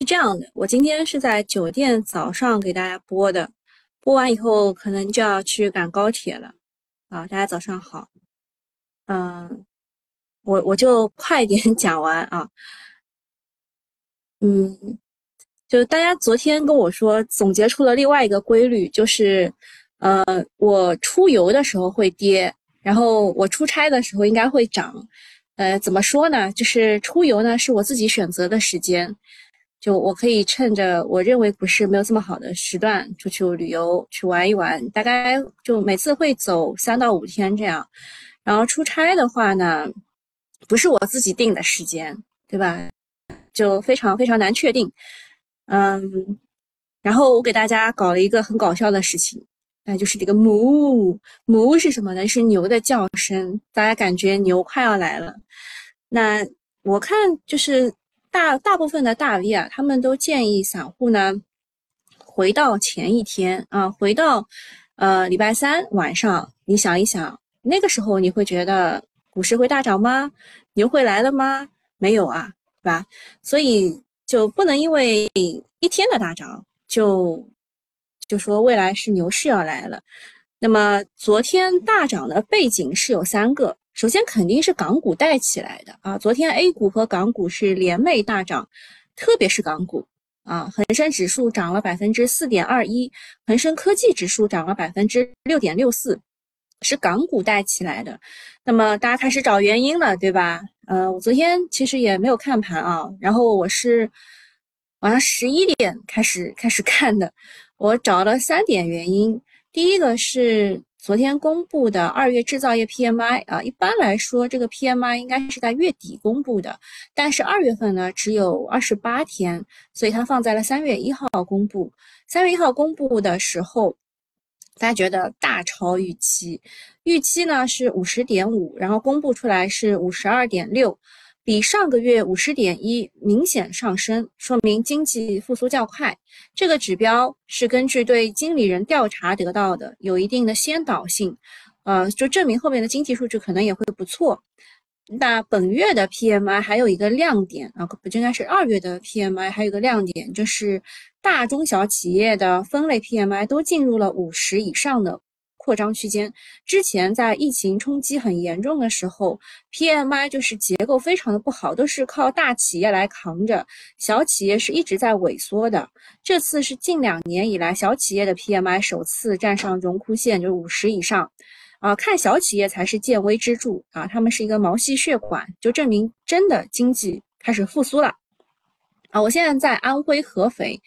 是这样的，我今天是在酒店早上给大家播的，播完以后可能就要去赶高铁了啊！大家早上好，嗯，我我就快点 讲完啊，嗯，就大家昨天跟我说总结出了另外一个规律，就是呃，我出游的时候会跌，然后我出差的时候应该会涨，呃，怎么说呢？就是出游呢是我自己选择的时间。就我可以趁着我认为股市没有这么好的时段出去旅游去玩一玩，大概就每次会走三到五天这样。然后出差的话呢，不是我自己定的时间，对吧？就非常非常难确定。嗯，然后我给大家搞了一个很搞笑的事情，那就是这个哞哞是什么呢？是牛的叫声，大家感觉牛快要来了。那我看就是。大大部分的大 V 啊，他们都建议散户呢，回到前一天啊，回到呃礼拜三晚上，你想一想，那个时候你会觉得股市会大涨吗？牛会来了吗？没有啊，对吧？所以就不能因为一天的大涨就就说未来是牛市要来了。那么昨天大涨的背景是有三个。首先肯定是港股带起来的啊！昨天 A 股和港股是联袂大涨，特别是港股啊，恒生指数涨了百分之四点二一，恒生科技指数涨了百分之六点六四，是港股带起来的。那么大家开始找原因了，对吧？呃，我昨天其实也没有看盘啊，然后我是晚上十一点开始开始看的，我找了三点原因，第一个是。昨天公布的二月制造业 PMI 啊，一般来说这个 PMI 应该是在月底公布的，但是二月份呢只有二十八天，所以它放在了三月一号公布。三月一号公布的时候，大家觉得大超预期，预期呢是五十点五，然后公布出来是五十二点六。比上个月五十点一明显上升，说明经济复苏较快。这个指标是根据对经理人调查得到的，有一定的先导性，呃，就证明后面的经济数据可能也会不错。那本月的 PMI 还有一个亮点啊，不应该是二月的 PMI 还有一个亮点，就是大中小企业的分类 PMI 都进入了五十以上的。扩张区间之前，在疫情冲击很严重的时候，PMI 就是结构非常的不好，都是靠大企业来扛着，小企业是一直在萎缩的。这次是近两年以来小企业的 PMI 首次站上荣枯线，就是五十以上，啊，看小企业才是见微知著啊，他们是一个毛细血管，就证明真的经济开始复苏了。啊，我现在在安徽合肥。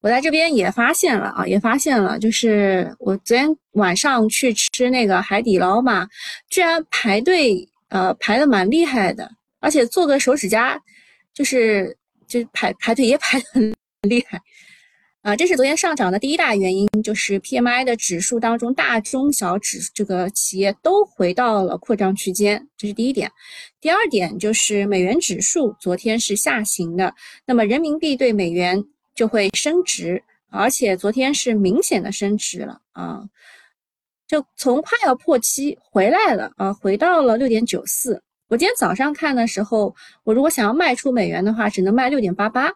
我在这边也发现了啊，也发现了，就是我昨天晚上去吃那个海底捞嘛，居然排队，呃，排的蛮厉害的，而且做个手指甲，就是就排排队也排的很厉害，啊，这是昨天上涨的第一大原因，就是 PMI 的指数当中，大中小指这个企业都回到了扩张区间，这是第一点。第二点就是美元指数昨天是下行的，那么人民币对美元。就会升值，而且昨天是明显的升值了啊，就从快要破七回来了啊，回到了六点九四。我今天早上看的时候，我如果想要卖出美元的话，只能卖六点八八。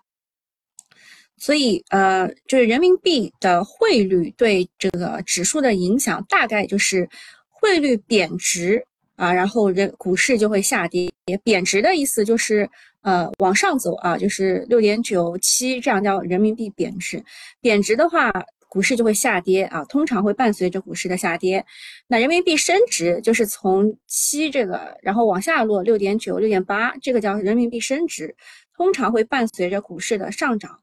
所以呃，就是人民币的汇率对这个指数的影响，大概就是汇率贬值啊，然后人股市就会下跌。贬值的意思就是。呃，往上走啊，就是六点九七，这样叫人民币贬值。贬值的话，股市就会下跌啊，通常会伴随着股市的下跌。那人民币升值，就是从七这个，然后往下落六点九、六点八，这个叫人民币升值，通常会伴随着股市的上涨。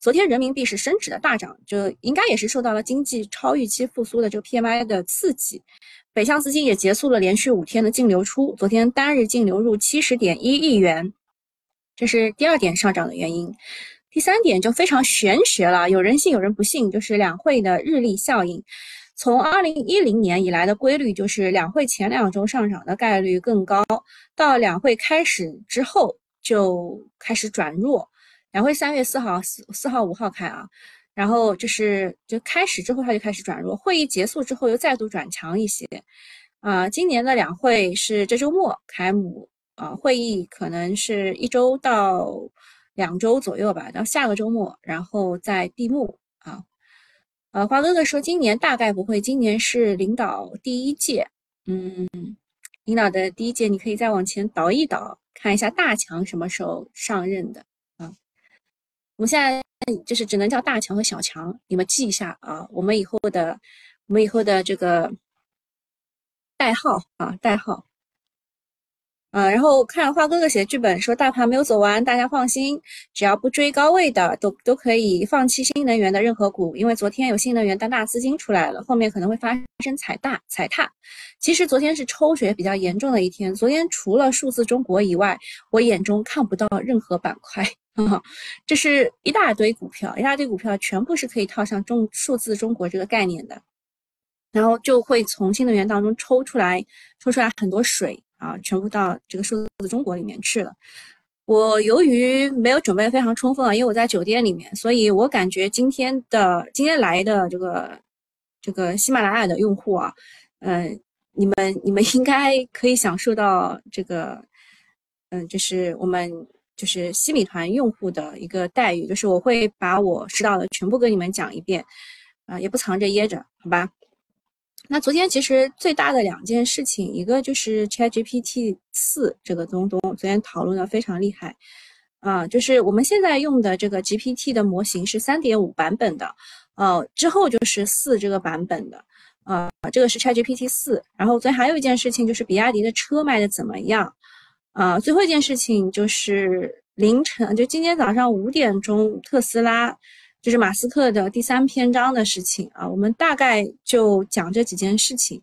昨天人民币是升值的大涨，就应该也是受到了经济超预期复苏的这个 PMI 的刺激。北向资金也结束了连续五天的净流出，昨天单日净流入七十点一亿元。这是第二点上涨的原因，第三点就非常玄学了，有人信有人不信，就是两会的日历效应。从二零一零年以来的规律就是两会前两周上涨的概率更高，到两会开始之后就开始转弱。两会三月四号、四四号、五号开啊，然后就是就开始之后它就开始转弱，会议结束之后又再度转强一些。啊，今年的两会是这周末开幕。啊，会议可能是一周到两周左右吧，到下个周末，然后再闭幕啊。呃，华哥哥说今年大概不会，今年是领导第一届，嗯，领导的第一届，你可以再往前倒一倒，看一下大强什么时候上任的啊。我们现在就是只能叫大强和小强，你们记一下啊。我们以后的，我们以后的这个代号啊，代号。啊，然后看花哥哥写的剧本说大盘没有走完，大家放心，只要不追高位的，都都可以放弃新能源的任何股，因为昨天有新能源的大资金出来了，后面可能会发生踩大踩踏。其实昨天是抽血比较严重的一天，昨天除了数字中国以外，我眼中看不到任何板块，这是一大堆股票，一大堆股票全部是可以套上中数字中国这个概念的，然后就会从新能源当中抽出来，抽出来很多水。啊，全部到这个数字中国里面去了。我由于没有准备非常充分啊，因为我在酒店里面，所以我感觉今天的今天来的这个这个喜马拉雅的用户啊，嗯，你们你们应该可以享受到这个，嗯，就是我们就是西米团用户的一个待遇，就是我会把我知道的全部跟你们讲一遍，啊，也不藏着掖着，好吧？那昨天其实最大的两件事情，一个就是 ChatGPT 四这个东东，昨天讨论的非常厉害，啊，就是我们现在用的这个 GPT 的模型是三点五版本的，呃，之后就是四这个版本的，啊，这个是 ChatGPT 四。然后昨天还有一件事情就是比亚迪的车卖的怎么样，啊，最后一件事情就是凌晨，就今天早上五点钟，特斯拉。就是马斯克的第三篇章的事情啊，我们大概就讲这几件事情。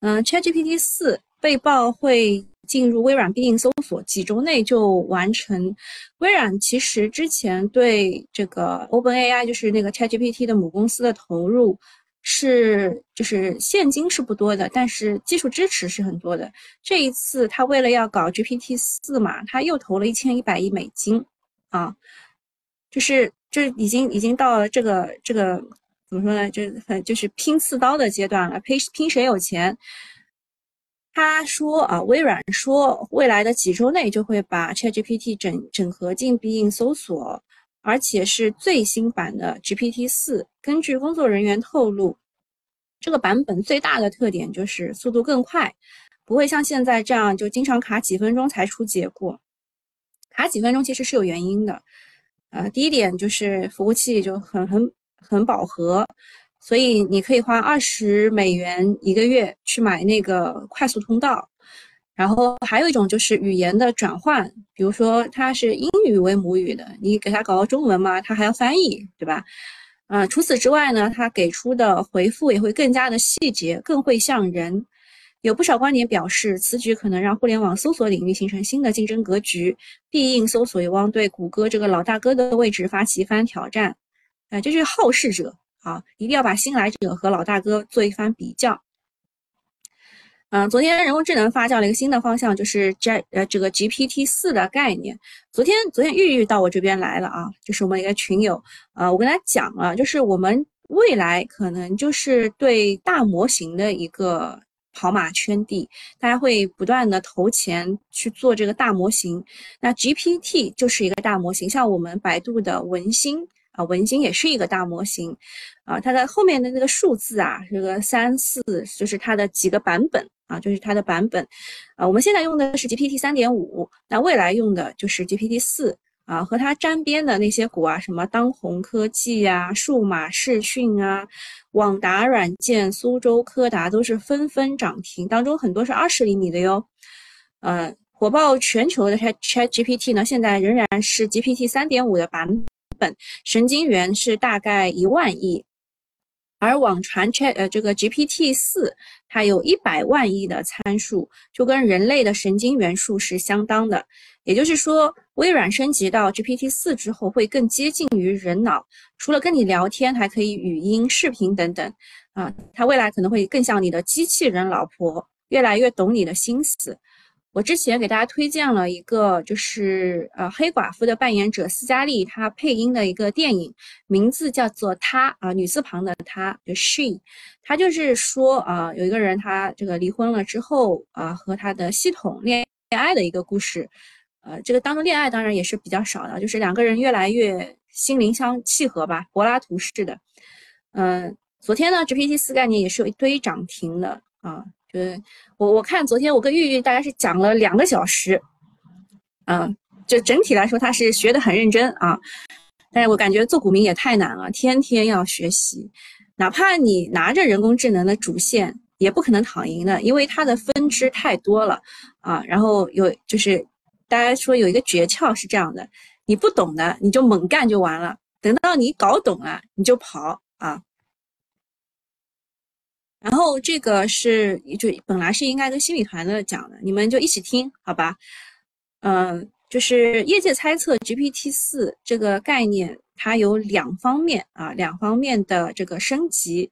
嗯，ChatGPT 四被曝会进入微软必应搜索，几周内就完成。微软其实之前对这个 OpenAI，就是那个 ChatGPT 的母公司的投入是，就是现金是不多的，但是技术支持是很多的。这一次他为了要搞 GPT 四嘛，他又投了一千一百亿美金啊。就是就是已经已经到了这个这个怎么说呢？就是很就是拼刺刀的阶段了，拼拼谁有钱。他说啊，微软说未来的几周内就会把 ChatGPT 整整合进必应搜索，而且是最新版的 GPT 四。根据工作人员透露，这个版本最大的特点就是速度更快，不会像现在这样就经常卡几分钟才出结果。卡几分钟其实是有原因的。呃，第一点就是服务器就很很很饱和，所以你可以花二十美元一个月去买那个快速通道。然后还有一种就是语言的转换，比如说它是英语为母语的，你给它搞个中文嘛，它还要翻译，对吧？嗯，除此之外呢，它给出的回复也会更加的细节，更会像人。有不少观点表示，此举可能让互联网搜索领域形成新的竞争格局，必应搜索有望对谷歌这个老大哥的位置发起一番挑战。哎，这是好事者啊，一定要把新来者和老大哥做一番比较。嗯，昨天人工智能发酵了一个新的方向，就是 G 呃这个 GPT 四的概念。昨天昨天玉玉到我这边来了啊，就是我们一个群友，呃，我跟他讲了，就是我们未来可能就是对大模型的一个。跑马圈地，大家会不断的投钱去做这个大模型。那 GPT 就是一个大模型，像我们百度的文心啊，文心也是一个大模型啊。它的后面的那个数字啊，这个三四就是它的几个版本啊，就是它的版本啊。我们现在用的是 GPT 三点五，那未来用的就是 GPT 四。啊，和它沾边的那些股啊，什么当红科技啊、数码视讯啊、网达软件、苏州科达都是纷纷涨停，当中很多是二十厘米的哟。呃，火爆全球的 Chat Chat GPT 呢，现在仍然是 GPT 三点五的版本，神经元是大概一万亿。而网传 Chat 呃这个 GPT 四，它有一百万亿的参数，就跟人类的神经元数是相当的。也就是说，微软升级到 GPT 四之后，会更接近于人脑，除了跟你聊天，还可以语音、视频等等。啊，它未来可能会更像你的机器人老婆，越来越懂你的心思。我之前给大家推荐了一个，就是呃黑寡妇的扮演者斯嘉丽她配音的一个电影，名字叫做她啊女字旁的她，就 she，她就是说啊有一个人他这个离婚了之后啊和他的系统恋恋爱的一个故事，呃，这个当中恋爱当然也是比较少的，就是两个人越来越心灵相契合吧，柏拉图式的。嗯，昨天呢，GPT 四概念也是有一堆涨停的啊，就是我我看昨天我跟玉玉大概是讲了两个小时，嗯，就整体来说他是学的很认真啊，但是我感觉做股民也太难了，天天要学习，哪怕你拿着人工智能的主线，也不可能躺赢的，因为它的分支太多了啊，然后有就是大家说有一个诀窍是这样的，你不懂的你就猛干就完了，等到你搞懂了你就跑。啊，然后这个是就本来是应该跟心理团的讲的，你们就一起听好吧？嗯，就是业界猜测 GPT 四这个概念，它有两方面啊，两方面的这个升级。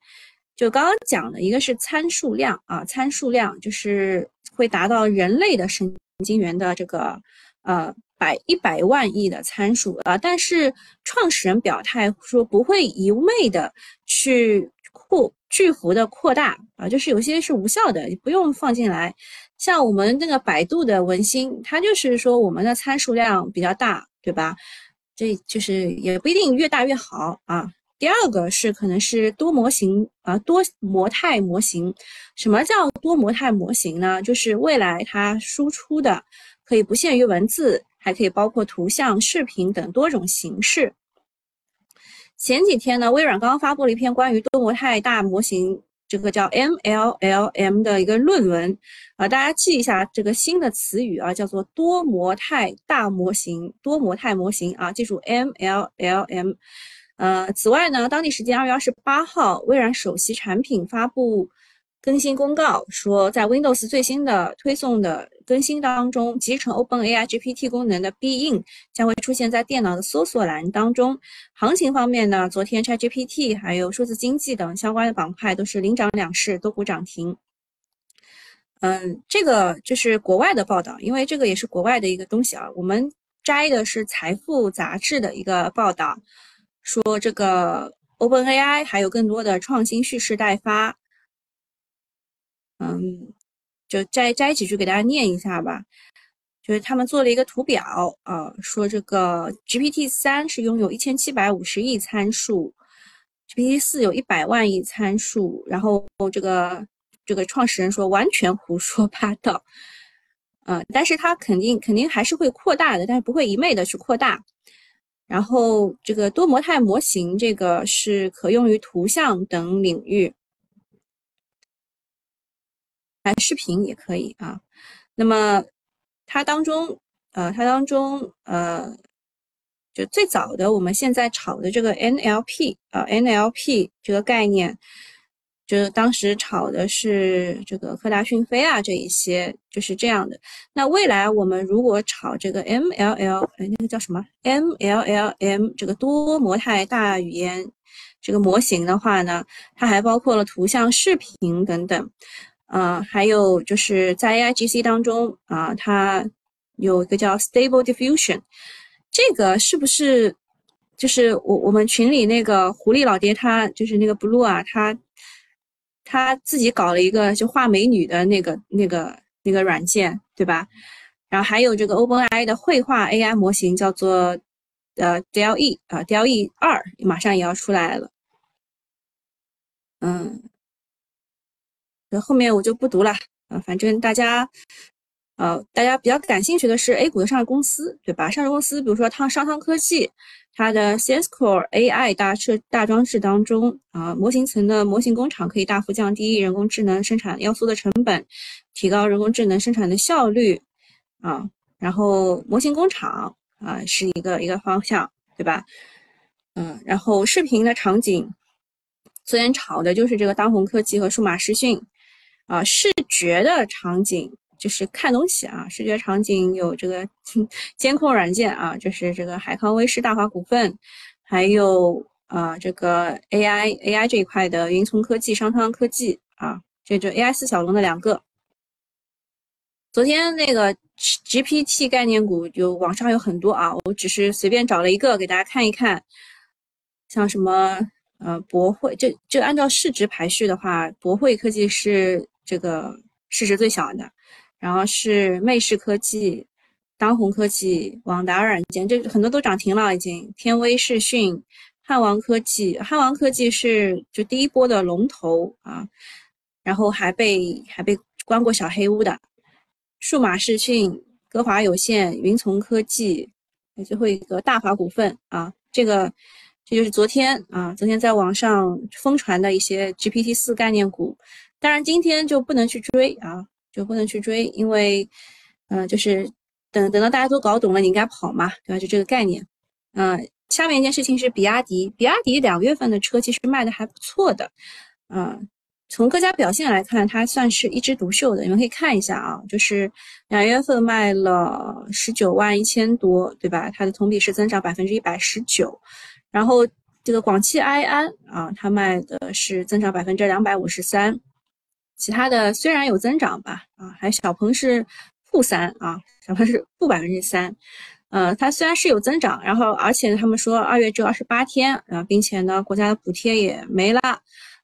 就刚刚讲的一个是参数量啊，参数量就是会达到人类的神经元的这个呃。百一百万亿的参数啊，但是创始人表态说不会一味的去扩巨幅的扩大啊，就是有些是无效的，不用放进来。像我们那个百度的文心，它就是说我们的参数量比较大，对吧？这就是也不一定越大越好啊。第二个是可能是多模型啊，多模态模型。什么叫多模态模型呢？就是未来它输出的可以不限于文字。还可以包括图像、视频等多种形式。前几天呢，微软刚刚发布了一篇关于多模态大模型，这个叫 MLLM 的一个论文啊，大家记一下这个新的词语啊，叫做多模态大模型。多模态模型啊，记住 MLLM。呃，此外呢，当地时间二月二十八号，微软首席产品发布。更新公告说，在 Windows 最新的推送的更新当中，集成 OpenAI GPT 功能的 Bin 将会出现在电脑的搜索栏当中。行情方面呢，昨天 ChatGPT 还有数字经济等相关的板块都是领涨两市，多股涨停。嗯，这个就是国外的报道，因为这个也是国外的一个东西啊。我们摘的是财富杂志的一个报道，说这个 OpenAI 还有更多的创新蓄势待发。嗯，就摘摘几句给大家念一下吧。就是他们做了一个图表啊，说这个 GPT 三是拥有一千七百五十亿参数，GPT 四有一百万亿参数。然后这个这个创始人说完全胡说八道。嗯，但是他肯定肯定还是会扩大的，但是不会一昧的去扩大。然后这个多模态模型这个是可用于图像等领域。拍视频也可以啊，那么它当中，呃，它当中，呃，就最早的我们现在炒的这个 NLP 啊，NLP 这个概念，就是当时炒的是这个科大讯飞啊，这一些就是这样的。那未来我们如果炒这个 MLL，哎，那个叫什么 MLLM 这个多模态大语言这个模型的话呢，它还包括了图像、视频等等。啊，还有就是在 A I G C 当中啊，它有一个叫 Stable Diffusion，这个是不是就是我我们群里那个狐狸老爹他就是那个 Blue 啊，他他自己搞了一个就画美女的那个那个那个软件，对吧？然后还有这个 Open A I 的绘画 A I 模型叫做呃 D L E 啊 D L E 二马上也要出来了，嗯。后面我就不读了啊，反正大家，呃，大家比较感兴趣的是 A 股的上市公司，对吧？上市公司，比如说汤商汤科技，它的 Senscore AI 大设大装置当中啊，模型层的模型工厂可以大幅降低人工智能生产要素的成本，提高人工智能生产的效率啊。然后模型工厂啊是一个一个方向，对吧？嗯，然后视频的场景，昨天炒的就是这个当红科技和数码视讯。啊，视觉的场景就是看东西啊，视觉场景有这个 监控软件啊，就是这个海康威视、大华股份，还有啊这个 AI AI 这一块的云从科技、商汤科技啊，这就 AI 四小龙的两个。昨天那个 GPT 概念股就网上有很多啊，我只是随便找了一个给大家看一看，像什么呃博汇，这这按照市值排序的话，博汇科技是。这个市值最小的，然后是魅视科技，当红科技、网达软件，这很多都涨停了，已经。天威视讯、汉王科技，汉王科技是就第一波的龙头啊，然后还被还被关过小黑屋的。数码视讯、歌华有线、云从科技，最后一个大华股份啊，这个这就是昨天啊，昨天在网上疯传的一些 GPT 四概念股。当然今天就不能去追啊，就不能去追，因为嗯，就是等等到大家都搞懂了，你应该跑嘛，对吧？就这个概念。嗯，下面一件事情是比亚迪，比亚迪两月份的车其实卖的还不错的，嗯。从各家表现来看，它算是一枝独秀的。你们可以看一下啊，就是两月份卖了十九万一千多，对吧？它的同比是增长百分之一百十九。然后这个广汽埃安啊，它卖的是增长百分之两百五十三。其他的虽然有增长吧，啊，还小鹏是负三啊，小鹏是负百分之三。呃，它虽然是有增长，然后而且他们说二月只有二十八天啊，并且呢，国家的补贴也没了。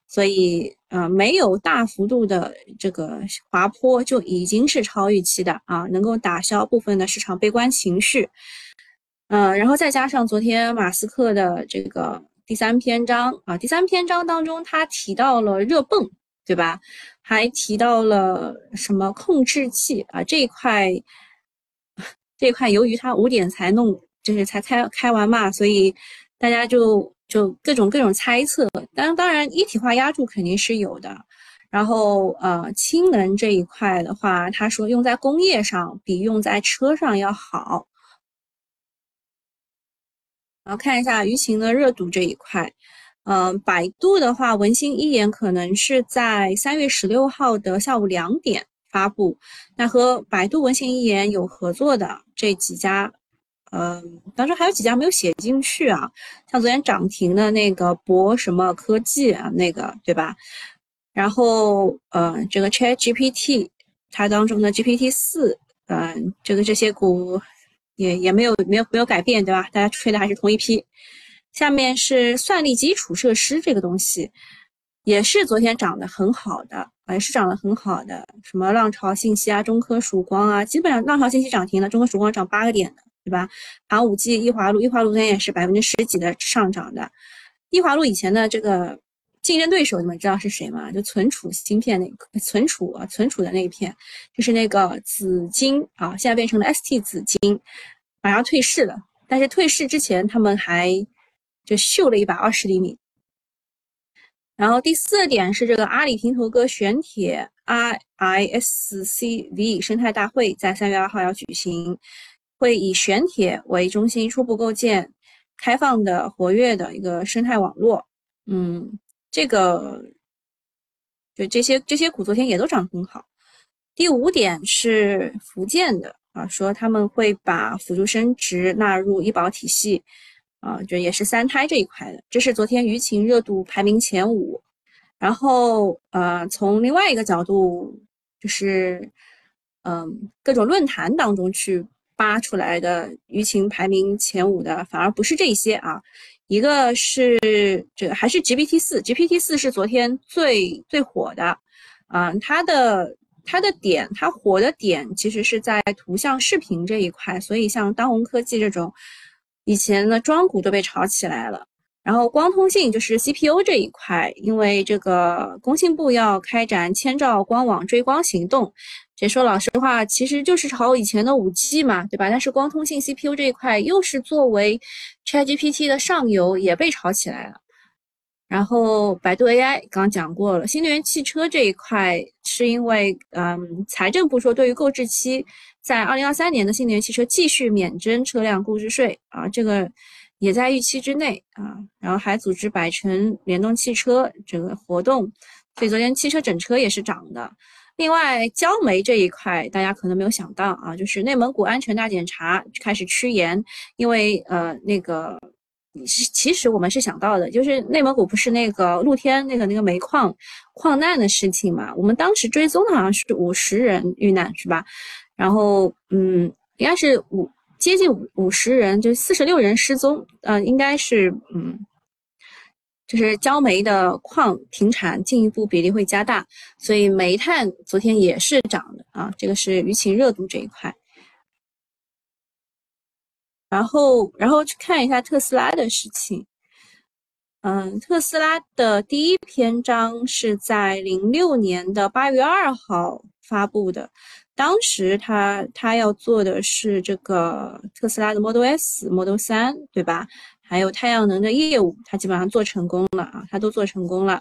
所以，呃，没有大幅度的这个滑坡，就已经是超预期的啊，能够打消部分的市场悲观情绪。嗯，然后再加上昨天马斯克的这个第三篇章啊，第三篇章当中他提到了热泵，对吧？还提到了什么控制器啊这一块，这一块由于他五点才弄，就是才开开完嘛，所以大家就。就各种各种猜测，当当然一体化压铸肯定是有的，然后呃氢能这一块的话，他说用在工业上比用在车上要好。然后看一下舆情的热度这一块，嗯，百度的话，文心一言可能是在三月十六号的下午两点发布，那和百度文心一言有合作的这几家。嗯，当中还有几家没有写进去啊，像昨天涨停的那个博什么科技啊，那个对吧？然后，呃，这个 Chat GPT 它当中的 GPT 四，嗯，这个这些股也也没有没有没有改变，对吧？大家吹的还是同一批。下面是算力基础设施这个东西，也是昨天涨得很好的，也是涨得很好的，什么浪潮信息啊、中科曙光啊，基本上浪潮信息涨停了，中科曙光涨八个点的。对吧？航五 G、易华路，易华路昨天也是百分之十几的上涨的。易华路以前的这个竞争对手，你们知道是谁吗？就存储芯片那个存储啊，存储的那一片，就是那个紫金啊，现在变成了 ST 紫金，马上退市了。但是退市之前，他们还就秀了一把二十厘米。然后第四点是这个阿里平头哥玄铁 IISCV 生态大会在三月二号要举行。会以玄铁为中心，初步构建开放的、活跃的一个生态网络。嗯，这个就这些这些股昨天也都涨得很好。第五点是福建的啊，说他们会把辅助生殖纳入医保体系啊，就也是三胎这一块的。这是昨天舆情热度排名前五。然后呃，从另外一个角度，就是嗯，各种论坛当中去。扒出来的舆情排名前五的反而不是这些啊，一个是这个还是 GPT 四，GPT 四是昨天最最火的，啊，它的它的点，它火的点其实是在图像视频这一块，所以像当红科技这种以前的庄股都被炒起来了。然后光通信就是 CPU 这一块，因为这个工信部要开展千兆光网追光行动。这说老实话，其实就是炒以前的五 G 嘛，对吧？但是光通信 CPU 这一块又是作为 ChatGPT 的上游，也被炒起来了。然后百度 AI 刚讲过了，新能源汽车这一块是因为，嗯，财政部说对于购置期在二零二三年的新能源汽车继续免征车辆购置税啊，这个也在预期之内啊。然后还组织百城联动汽车这个活动，所以昨天汽车整车也是涨的。另外，焦煤这一块，大家可能没有想到啊，就是内蒙古安全大检查开始趋严，因为呃，那个是其实我们是想到的，就是内蒙古不是那个露天那个那个煤矿矿难的事情嘛，我们当时追踪的好像是五十人遇难，是吧？然后嗯，应该是五接近五五十人，就四十六人失踪，呃，应该是嗯。就是焦煤的矿停产，进一步比例会加大，所以煤炭昨天也是涨的啊。这个是舆情热度这一块。然后，然后去看一下特斯拉的事情。嗯，特斯拉的第一篇章是在零六年的八月二号发布的，当时他他要做的是这个特斯拉的 Model S、Model 三，对吧？还有太阳能的业务，他基本上做成功了啊，他都做成功了。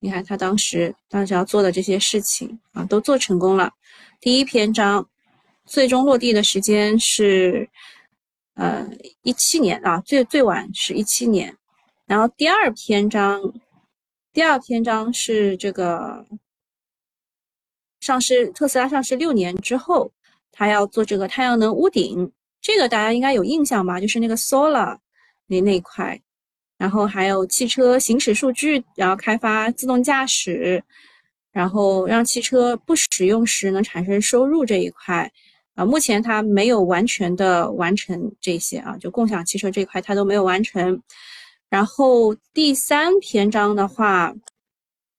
你看他当时当时要做的这些事情啊，都做成功了。第一篇章最终落地的时间是呃一七年啊，最最晚是一七年。然后第二篇章，第二篇章是这个上市特斯拉上市六年之后，他要做这个太阳能屋顶，这个大家应该有印象吧？就是那个 solar 那那块，然后还有汽车行驶数据，然后开发自动驾驶，然后让汽车不使用时能产生收入这一块啊，目前它没有完全的完成这些啊，就共享汽车这块它都没有完成。然后第三篇章的话，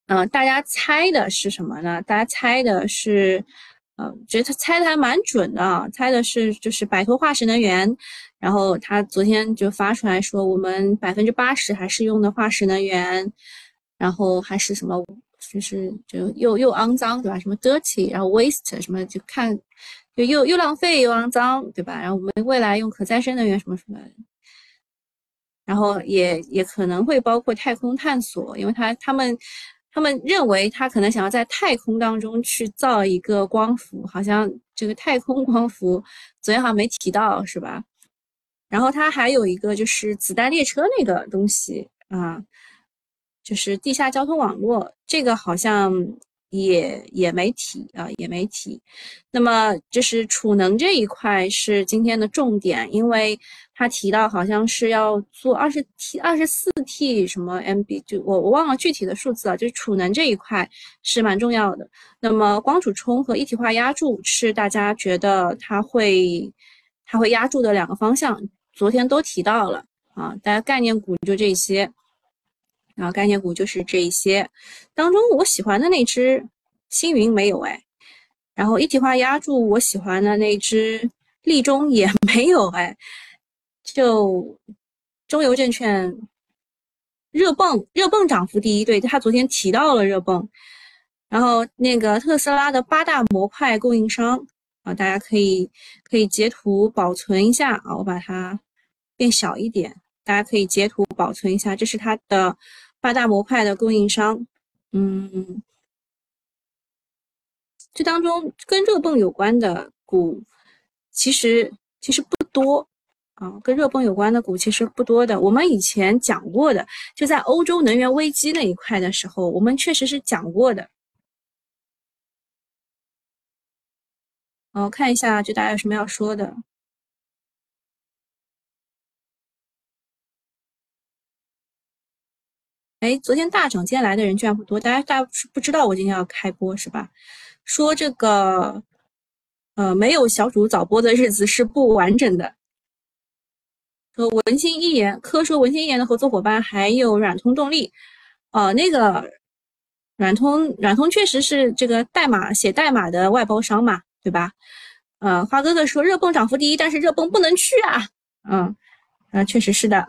嗯，大家猜的是什么呢？大家猜的是，呃，觉得他猜的还蛮准的，猜的是就是摆脱化石能源。然后他昨天就发出来说，我们百分之八十还是用的化石能源，然后还是什么，就是就又又肮脏，对吧？什么 dirty，然后 waste，什么就看就又又浪费又肮脏，对吧？然后我们未来用可再生能源什么什么。然后也也可能会包括太空探索，因为他他们他们认为他可能想要在太空当中去造一个光伏，好像这个太空光伏昨天好像没提到是吧？然后他还有一个就是子弹列车那个东西啊，就是地下交通网络，这个好像。也也没提啊，也没提。那么就是储能这一块是今天的重点，因为他提到好像是要做二十 T、二十四 T 什么 MB，就我我忘了具体的数字了。就是储能这一块是蛮重要的。那么光储充和一体化压铸是大家觉得它会它会压住的两个方向，昨天都提到了啊。大家概念股就这些。然后概念股就是这一些，当中我喜欢的那只星云没有哎，然后一体化压铸我喜欢的那只立中也没有哎，就中邮证券热泵热泵涨幅第一，对他昨天提到了热泵，然后那个特斯拉的八大模块供应商啊，大家可以可以截图保存一下啊，我把它变小一点，大家可以截图保存一下，这是它的。八大模块的供应商，嗯，这当中跟热泵有关的股，其实其实不多啊，跟热泵有关的股其实不多的。我们以前讲过的，就在欧洲能源危机那一块的时候，我们确实是讲过的。我看一下，就大家有什么要说的。哎，昨天大涨，今天来的人居然不多，大家大家不知道我今天要开播是吧？说这个，呃，没有小主早播的日子是不完整的。和文心一言，科说文心一言的合作伙伴还有软通动力，哦，那个软通软通确实是这个代码写代码的外包商嘛，对吧？呃，花哥哥说热泵涨幅第一，但是热泵不能去啊，嗯，啊，确实是的。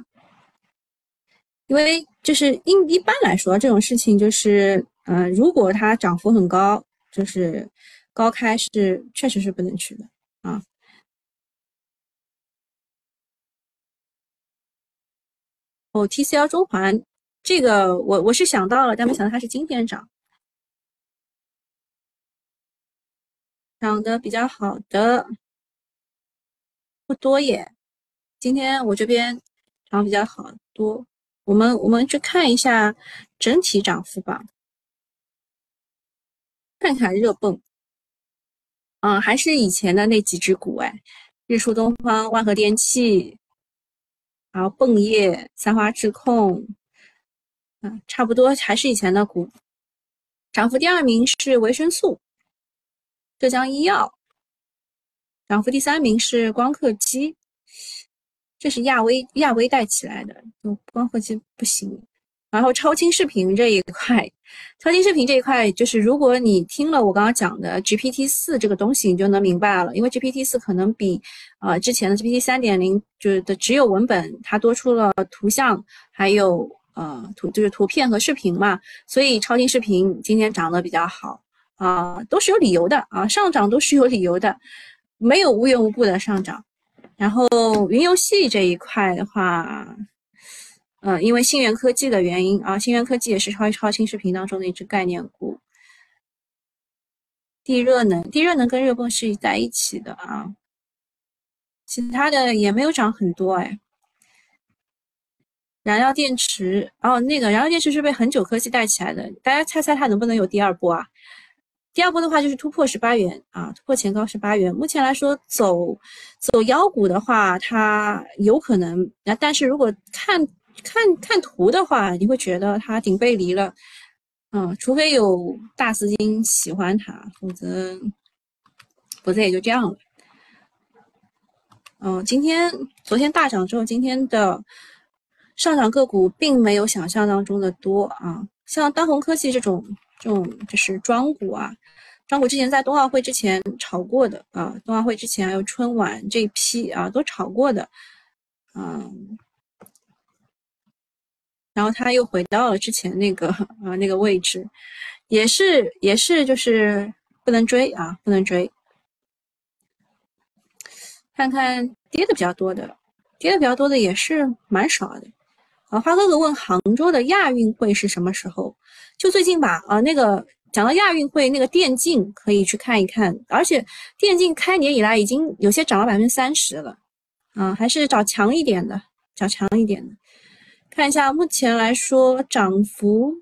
因为就是一一般来说，这种事情就是，嗯，如果它涨幅很高，就是高开是确实是不能去的啊。哦，TCL 中环这个我我是想到了，但没想到它是今天涨，涨得比较好的不多耶。今天我这边涨比较好多。我们我们去看一下整体涨幅吧，看看热泵，嗯，还是以前的那几只股哎，日出东方、万和电器，然后泵业、三花智控，嗯，差不多还是以前的股。涨幅第二名是维生素，浙江医药，涨幅第三名是光刻机。这是亚威亚威带起来的，就光刻机不行然后超清视频这一块，超清视频这一块，就是如果你听了我刚刚讲的 GPT 四这个东西，你就能明白了。因为 GPT 四可能比呃之前的 GPT 三点零就是的只有文本，它多出了图像，还有呃图就是图片和视频嘛，所以超清视频今天涨得比较好啊，都是有理由的啊，上涨都是有理由的，没有无缘无故的上涨。然后云游戏这一块的话。嗯，因为信源科技的原因啊，信源科技也是超超清视频当中的一只概念股。地热能，地热能跟热泵是在一起的啊，其他的也没有涨很多哎。燃料电池，哦，那个燃料电池是被恒久科技带起来的，大家猜猜它能不能有第二波啊？第二波的话就是突破十八元啊，突破前高十八元。目前来说走走妖股的话，它有可能，那但是如果看。看看图的话，你会觉得它顶背离了，嗯，除非有大资金喜欢它，否则否则也就这样了。嗯，今天昨天大涨之后，今天的上涨个股并没有想象当中的多啊，像当红科技这种这种就是庄股啊，庄股之前在冬奥会之前炒过的啊，冬奥会之前还有春晚这一批啊都炒过的，嗯。然后它又回到了之前那个啊那个位置，也是也是就是不能追啊不能追。看看跌的比较多的，跌的比较多的也是蛮少的。啊，花哥哥问杭州的亚运会是什么时候？就最近吧。啊，那个讲到亚运会，那个电竞可以去看一看，而且电竞开年以来已经有些涨了百分之三十了。啊，还是找强一点的，找强一点的。看一下，目前来说涨幅、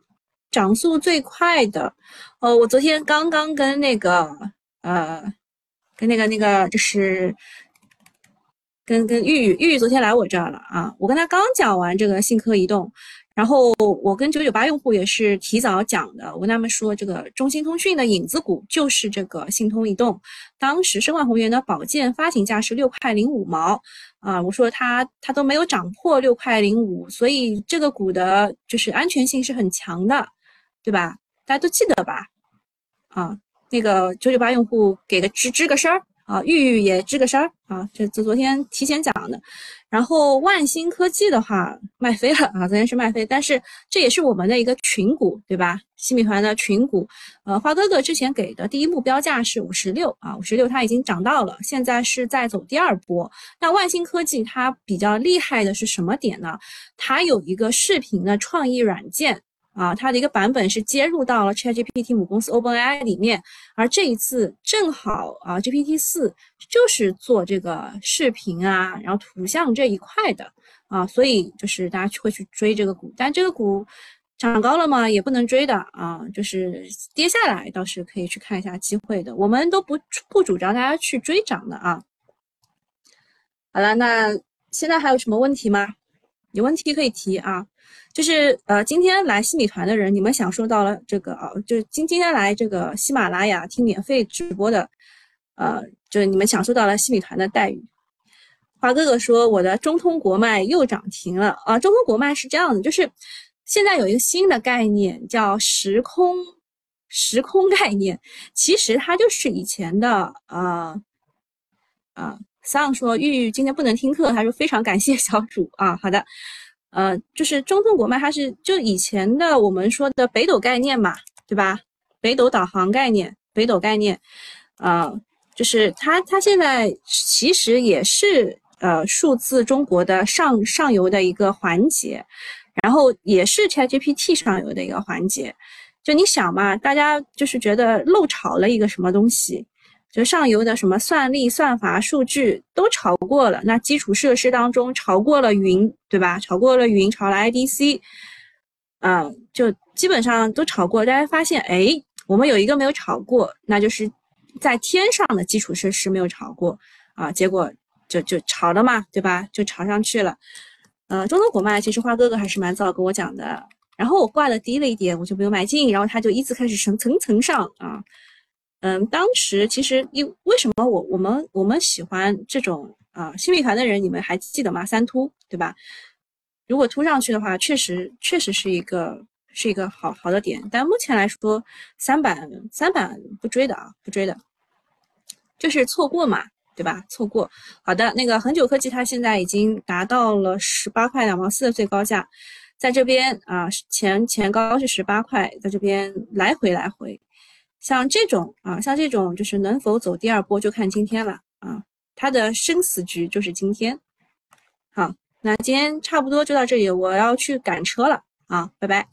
涨速最快的，呃，我昨天刚刚跟那个呃，跟那个那个就是跟跟玉玉玉玉昨天来我这儿了啊，我跟他刚讲完这个信科移动。然后我跟九九八用户也是提早讲的，我跟他们说，这个中兴通讯的影子股就是这个信通移动。当时申万宏源的保荐发行价是六块零五毛，啊，我说它它都没有涨破六块零五，所以这个股的就是安全性是很强的，对吧？大家都记得吧？啊，那个九九八用户给个吱吱个声儿。啊，玉玉也吱个声儿啊，这这昨天提前讲的。然后万兴科技的话卖飞了啊，昨天是卖飞，但是这也是我们的一个群股，对吧？新米团的群股，呃，花哥哥之前给的第一目标价是五十六啊，五十六它已经涨到了，现在是在走第二波。那万兴科技它比较厉害的是什么点呢？它有一个视频的创意软件。啊，它的一个版本是接入到了 ChatGPT 母公司 OpenAI 里面，而这一次正好啊，GPT 四就是做这个视频啊，然后图像这一块的啊，所以就是大家会去追这个股，但这个股涨高了嘛，也不能追的啊，就是跌下来倒是可以去看一下机会的，我们都不不主张大家去追涨的啊。好了，那现在还有什么问题吗？有问题可以提啊。就是呃，今天来西米团的人，你们享受到了这个啊，就是今今天来这个喜马拉雅听免费直播的，呃，就是你们享受到了西米团的待遇。华哥哥说我的中通国脉又涨停了啊！中通国脉是这样的，就是现在有一个新的概念叫时空时空概念，其实它就是以前的啊啊。桑说玉玉今天不能听课，他说非常感谢小主啊，好的。呃，就是中通国脉，它是就以前的我们说的北斗概念嘛，对吧？北斗导航概念，北斗概念，啊，就是它它现在其实也是呃数字中国的上上游的一个环节，然后也是 ChatGPT 上游的一个环节。就你想嘛，大家就是觉得漏炒了一个什么东西？就上游的什么算力、算法、数据都炒过了，那基础设施当中炒过了云，对吧？炒过了云，炒了 IDC，嗯，就基本上都炒过。大家发现，哎，我们有一个没有炒过，那就是在天上的基础设施没有炒过啊，结果就就炒了嘛，对吧？就炒上去了。呃，中通国脉其实花哥哥还是蛮早跟我讲的，然后我挂的低了一点，我就没有买进，然后他就依次开始层层层上啊。嗯，当时其实因为什么我我们我们喜欢这种啊新米团的人，你们还记得吗？三突对吧？如果突上去的话，确实确实是一个是一个好好的点，但目前来说，三板三板不追的啊，不追的，就是错过嘛，对吧？错过。好的，那个恒久科技它现在已经达到了十八块两毛四的最高价，在这边啊，前前高是十八块，在这边来回来回。像这种啊，像这种就是能否走第二波，就看今天了啊。它的生死局就是今天。好，那今天差不多就到这里，我要去赶车了啊，拜拜。